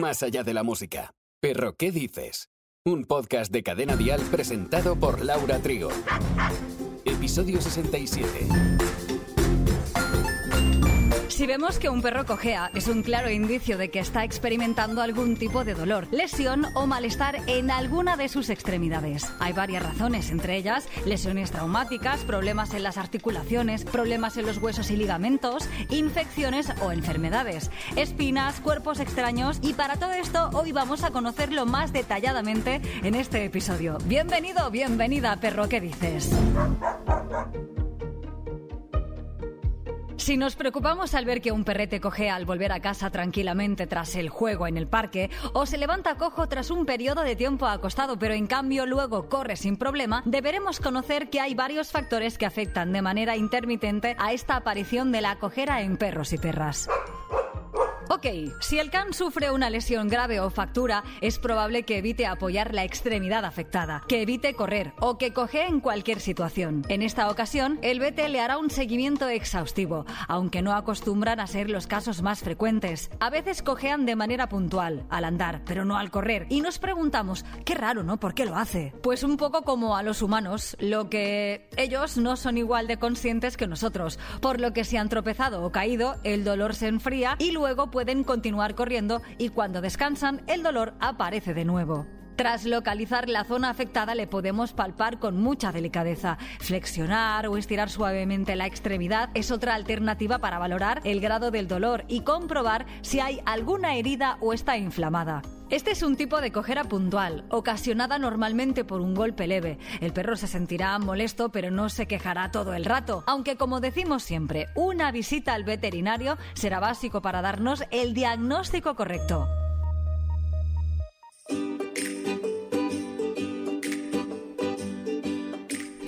más allá de la música. Perro, ¿qué dices? Un podcast de cadena dial presentado por Laura Trigo. Episodio 67. Si vemos que un perro cojea, es un claro indicio de que está experimentando algún tipo de dolor, lesión o malestar en alguna de sus extremidades. Hay varias razones, entre ellas lesiones traumáticas, problemas en las articulaciones, problemas en los huesos y ligamentos, infecciones o enfermedades, espinas, cuerpos extraños y para todo esto hoy vamos a conocerlo más detalladamente en este episodio. Bienvenido, bienvenida, perro, ¿qué dices? Si nos preocupamos al ver que un perrete cojea al volver a casa tranquilamente tras el juego en el parque, o se levanta cojo tras un periodo de tiempo acostado pero en cambio luego corre sin problema, deberemos conocer que hay varios factores que afectan de manera intermitente a esta aparición de la cojera en perros y perras. Ok, si el can sufre una lesión grave o factura, es probable que evite apoyar la extremidad afectada, que evite correr o que coge en cualquier situación. En esta ocasión, el vete le hará un seguimiento exhaustivo, aunque no acostumbran a ser los casos más frecuentes. A veces cojean de manera puntual, al andar, pero no al correr, y nos preguntamos, qué raro, ¿no? ¿Por qué lo hace? Pues un poco como a los humanos, lo que ellos no son igual de conscientes que nosotros, por lo que si han tropezado o caído, el dolor se enfría y luego pueden continuar corriendo y cuando descansan el dolor aparece de nuevo. Tras localizar la zona afectada le podemos palpar con mucha delicadeza. Flexionar o estirar suavemente la extremidad es otra alternativa para valorar el grado del dolor y comprobar si hay alguna herida o está inflamada. Este es un tipo de cojera puntual, ocasionada normalmente por un golpe leve. El perro se sentirá molesto pero no se quejará todo el rato, aunque como decimos siempre, una visita al veterinario será básico para darnos el diagnóstico correcto.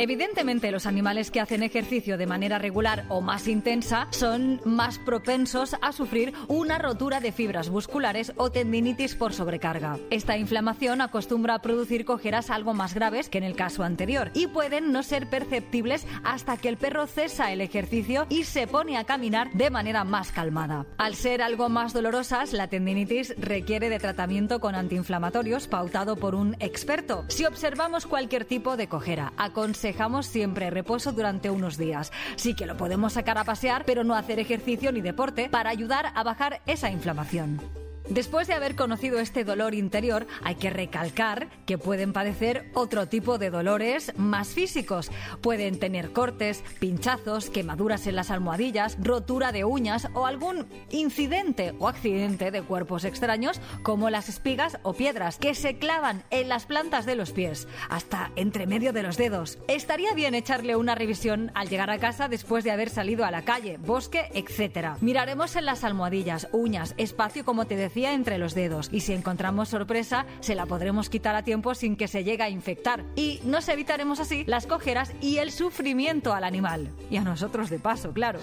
Evidentemente, los animales que hacen ejercicio de manera regular o más intensa son más propensos a sufrir una rotura de fibras musculares o tendinitis por sobrecarga. Esta inflamación acostumbra a producir cojeras algo más graves que en el caso anterior y pueden no ser perceptibles hasta que el perro cesa el ejercicio y se pone a caminar de manera más calmada. Al ser algo más dolorosas, la tendinitis requiere de tratamiento con antiinflamatorios pautado por un experto. Si observamos cualquier tipo de cojera, aconsejamos siempre reposo durante unos días. Sí que lo podemos sacar a pasear, pero no hacer ejercicio ni deporte para ayudar a bajar esa inflamación. Después de haber conocido este dolor interior, hay que recalcar que pueden padecer otro tipo de dolores más físicos. Pueden tener cortes, pinchazos, quemaduras en las almohadillas, rotura de uñas o algún incidente o accidente de cuerpos extraños como las espigas o piedras que se clavan en las plantas de los pies, hasta entre medio de los dedos. Estaría bien echarle una revisión al llegar a casa después de haber salido a la calle, bosque, etc. Miraremos en las almohadillas, uñas, espacio como te decía entre los dedos. Y si encontramos sorpresa se la podremos quitar a tiempo sin que se llegue a infectar. Y nos evitaremos así las cojeras y el sufrimiento al animal. Y a nosotros de paso, claro.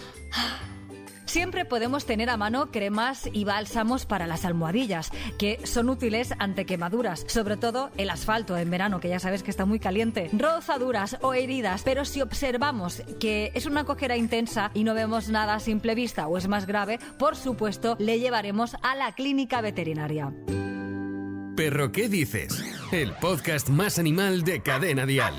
Siempre podemos tener a mano cremas y bálsamos para las almohadillas, que son útiles ante quemaduras, sobre todo el asfalto en verano, que ya sabes que está muy caliente, rozaduras o heridas, pero si observamos que es una cojera intensa y no vemos nada a simple vista o es más grave, por supuesto le llevaremos a la clínica veterinaria. Perro, ¿qué dices? El podcast más animal de Cadena Dial.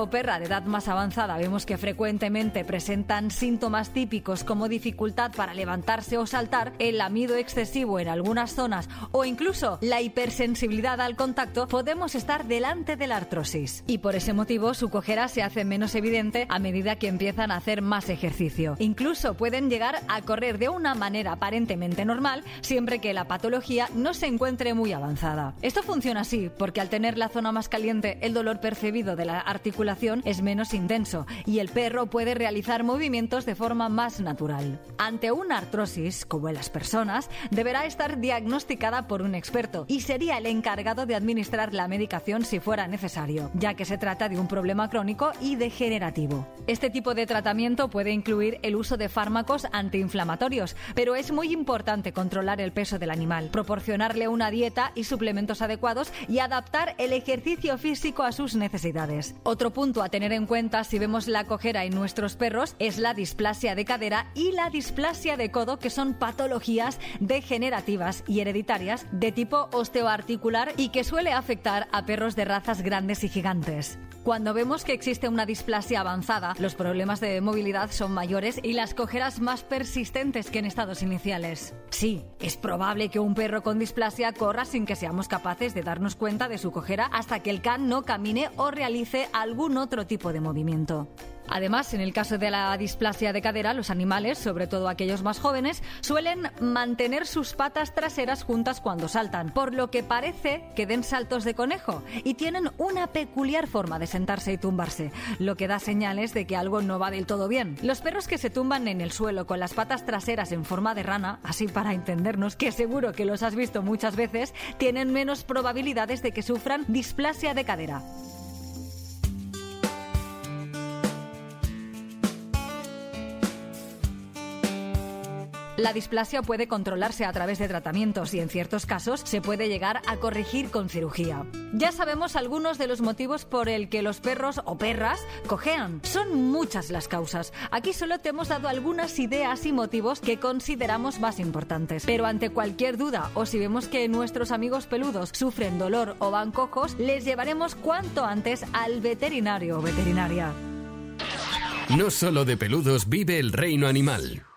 O perra de edad más avanzada vemos que frecuentemente presentan síntomas típicos como dificultad para levantarse o saltar, el lamido excesivo en algunas zonas o incluso la hipersensibilidad al contacto, podemos estar delante de la artrosis. Y por ese motivo su cojera se hace menos evidente a medida que empiezan a hacer más ejercicio. Incluso pueden llegar a correr de una manera aparentemente normal siempre que la patología no se encuentre muy avanzada. Esto funciona así porque al tener la zona más caliente el dolor percibido de la articulación es menos intenso y el perro puede realizar movimientos de forma más natural. Ante una artrosis, como en las personas, deberá estar diagnosticada por un experto y sería el encargado de administrar la medicación si fuera necesario, ya que se trata de un problema crónico y degenerativo. Este tipo de tratamiento puede incluir el uso de fármacos antiinflamatorios, pero es muy importante controlar el peso del animal, proporcionarle una dieta y suplementos adecuados y adaptar el ejercicio físico a sus necesidades. Otro punto a tener en cuenta si vemos la cojera en nuestros perros es la displasia de cadera y la displasia de codo, que son patologías degenerativas y hereditarias de tipo osteoarticular y que suele afectar a perros de razas grandes y gigantes. Cuando vemos que existe una displasia avanzada, los problemas de movilidad son mayores y las cojeras más persistentes que en estados iniciales. Sí, es probable que un perro con displasia corra sin que seamos capaces de darnos cuenta de su cojera hasta que el can no camine o realice algún otro tipo de movimiento. Además, en el caso de la displasia de cadera, los animales, sobre todo aquellos más jóvenes, suelen mantener sus patas traseras juntas cuando saltan, por lo que parece que den saltos de conejo y tienen una peculiar forma de sentarse y tumbarse, lo que da señales de que algo no va del todo bien. Los perros que se tumban en el suelo con las patas traseras en forma de rana, así para entendernos, que seguro que los has visto muchas veces, tienen menos probabilidades de que sufran displasia de cadera. La displasia puede controlarse a través de tratamientos y en ciertos casos se puede llegar a corregir con cirugía. Ya sabemos algunos de los motivos por el que los perros o perras cojean. Son muchas las causas. Aquí solo te hemos dado algunas ideas y motivos que consideramos más importantes. Pero ante cualquier duda o si vemos que nuestros amigos peludos sufren dolor o van cojos, les llevaremos cuanto antes al veterinario o veterinaria. No solo de peludos vive el reino animal.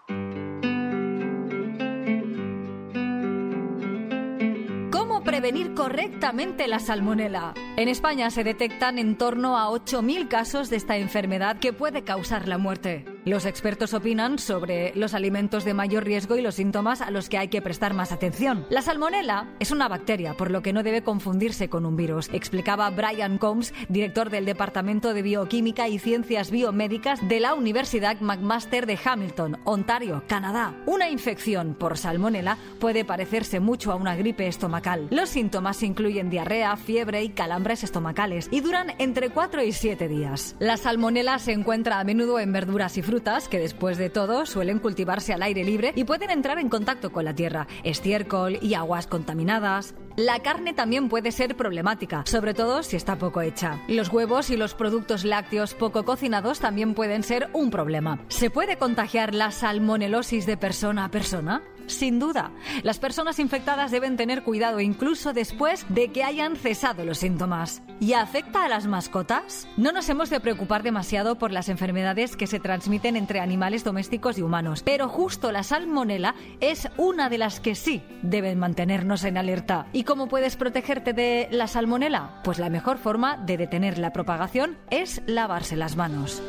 Prevenir correctamente la salmonela. En España se detectan en torno a 8.000 casos de esta enfermedad que puede causar la muerte. Los expertos opinan sobre los alimentos de mayor riesgo y los síntomas a los que hay que prestar más atención. La salmonela es una bacteria, por lo que no debe confundirse con un virus, explicaba Brian Combs, director del Departamento de Bioquímica y Ciencias Biomédicas de la Universidad McMaster de Hamilton, Ontario, Canadá. Una infección por salmonela puede parecerse mucho a una gripe estomacal. Los síntomas incluyen diarrea, fiebre y calambres estomacales y duran entre 4 y 7 días. La salmonela se encuentra a menudo en verduras y frutas que después de todo suelen cultivarse al aire libre y pueden entrar en contacto con la tierra, estiércol y aguas contaminadas. La carne también puede ser problemática, sobre todo si está poco hecha. Los huevos y los productos lácteos poco cocinados también pueden ser un problema. ¿Se puede contagiar la salmonelosis de persona a persona? Sin duda, las personas infectadas deben tener cuidado incluso después de que hayan cesado los síntomas. ¿Y afecta a las mascotas? No nos hemos de preocupar demasiado por las enfermedades que se transmiten entre animales domésticos y humanos, pero justo la salmonela es una de las que sí deben mantenernos en alerta. ¿Y cómo puedes protegerte de la salmonela? Pues la mejor forma de detener la propagación es lavarse las manos.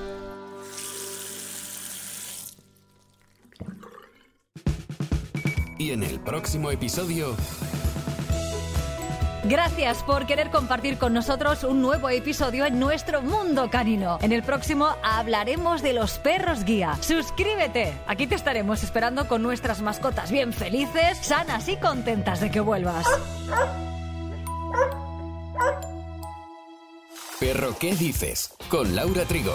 Y en el próximo episodio... Gracias por querer compartir con nosotros un nuevo episodio en nuestro mundo canino. En el próximo hablaremos de los perros guía. Suscríbete. Aquí te estaremos esperando con nuestras mascotas bien felices, sanas y contentas de que vuelvas. Perro, ¿qué dices? Con Laura Trigo.